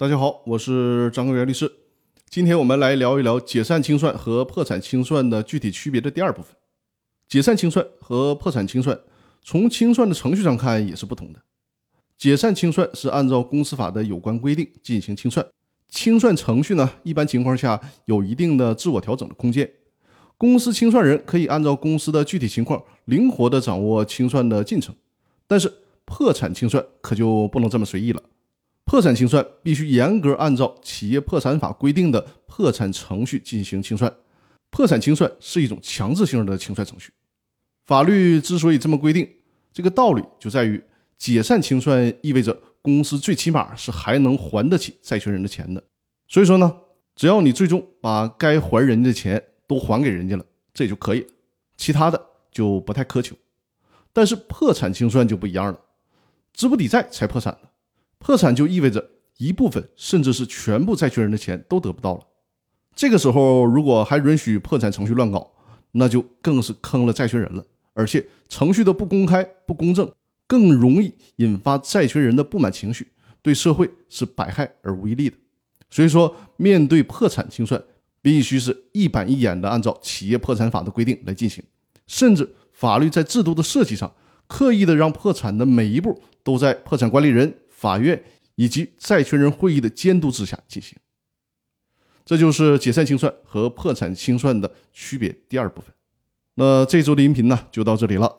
大家好，我是张根源律师。今天我们来聊一聊解散清算和破产清算的具体区别的第二部分。解散清算和破产清算从清算的程序上看也是不同的。解散清算是按照公司法的有关规定进行清算，清算程序呢，一般情况下有一定的自我调整的空间。公司清算人可以按照公司的具体情况灵活地掌握清算的进程，但是破产清算可就不能这么随意了。破产清算必须严格按照企业破产法规定的破产程序进行清算。破产清算是一种强制性的清算程序。法律之所以这么规定，这个道理就在于解散清算意味着公司最起码是还能还得起债权人的钱的。所以说呢，只要你最终把该还人家的钱都还给人家了，这也就可以了。其他的就不太苛求。但是破产清算就不一样了，资不抵债才破产的。破产就意味着一部分甚至是全部债权人的钱都得不到了。这个时候，如果还允许破产程序乱搞，那就更是坑了债权人了。而且程序的不公开、不公正，更容易引发债权人的不满情绪，对社会是百害而无一利的。所以说，面对破产清算，必须是一板一眼的按照企业破产法的规定来进行，甚至法律在制度的设计上，刻意的让破产的每一步都在破产管理人。法院以及债权人会议的监督之下进行，这就是解散清算和破产清算的区别。第二部分，那这周的音频呢就到这里了，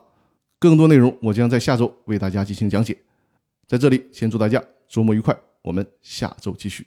更多内容我将在下周为大家进行讲解。在这里先祝大家周末愉快，我们下周继续。